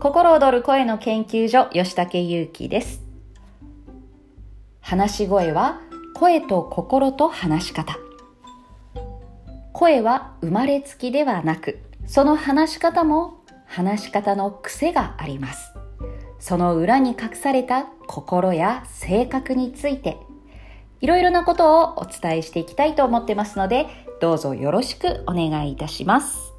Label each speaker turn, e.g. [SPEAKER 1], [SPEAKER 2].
[SPEAKER 1] 心躍る声の研究所吉武祐希です。話し声は声と心と話し方。声は生まれつきではなくその話し方も話し方の癖があります。その裏に隠された心や性格についていろいろなことをお伝えしていきたいと思ってますのでどうぞよろしくお願いいたします。